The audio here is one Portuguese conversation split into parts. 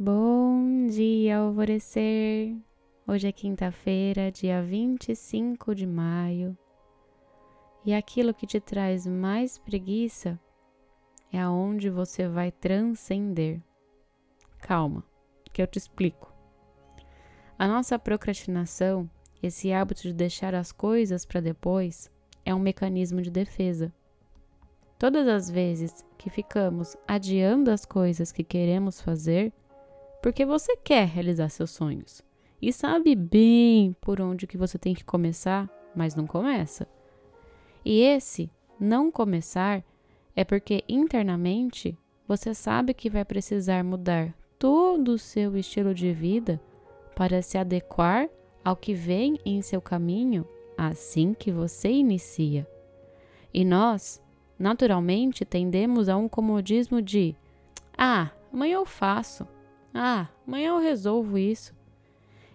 Bom dia, alvorecer! Hoje é quinta-feira, dia 25 de maio, e aquilo que te traz mais preguiça é aonde você vai transcender. Calma, que eu te explico. A nossa procrastinação, esse hábito de deixar as coisas para depois, é um mecanismo de defesa. Todas as vezes que ficamos adiando as coisas que queremos fazer, porque você quer realizar seus sonhos e sabe bem por onde que você tem que começar, mas não começa. E esse não começar é porque internamente você sabe que vai precisar mudar todo o seu estilo de vida para se adequar ao que vem em seu caminho assim que você inicia. E nós, naturalmente, tendemos a um comodismo de: ah, amanhã eu faço. Ah, amanhã eu resolvo isso.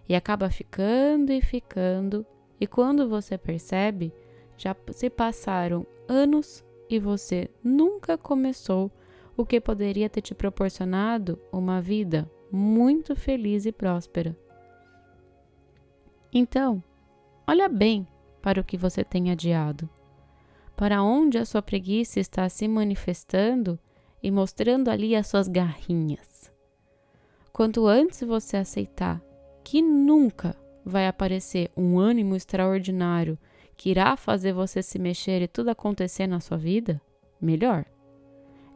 E acaba ficando e ficando, e quando você percebe, já se passaram anos e você nunca começou o que poderia ter te proporcionado uma vida muito feliz e próspera. Então, olha bem para o que você tem adiado, para onde a sua preguiça está se manifestando e mostrando ali as suas garrinhas. Quanto antes você aceitar que nunca vai aparecer um ânimo extraordinário que irá fazer você se mexer e tudo acontecer na sua vida, melhor.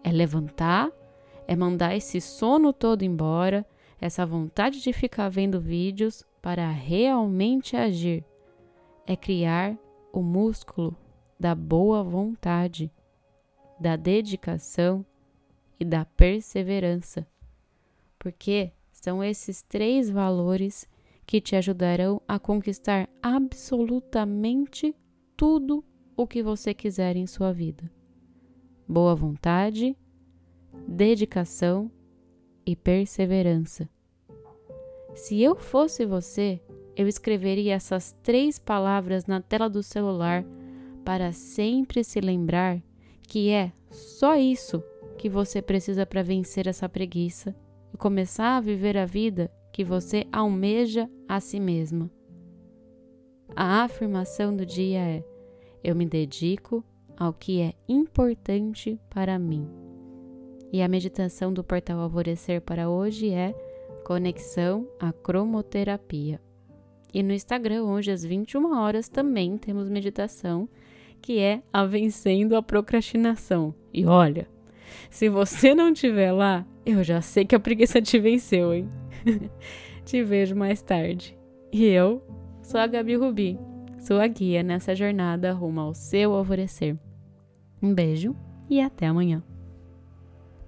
É levantar, é mandar esse sono todo embora, essa vontade de ficar vendo vídeos para realmente agir. É criar o músculo da boa vontade, da dedicação e da perseverança porque são esses três valores que te ajudarão a conquistar absolutamente tudo o que você quiser em sua vida. Boa vontade, dedicação e perseverança. Se eu fosse você, eu escreveria essas três palavras na tela do celular para sempre se lembrar que é só isso que você precisa para vencer essa preguiça e começar a viver a vida que você almeja a si mesma. A afirmação do dia é: Eu me dedico ao que é importante para mim. E a meditação do portal Alvorecer para hoje é Conexão à Cromoterapia. E no Instagram, hoje às 21 horas, também temos meditação que é a Vencendo a Procrastinação. E olha, se você não estiver lá, eu já sei que a preguiça te venceu, hein? te vejo mais tarde. E eu sou a Gabi Rubi, sua guia nessa jornada rumo ao seu alvorecer. Um beijo e até amanhã.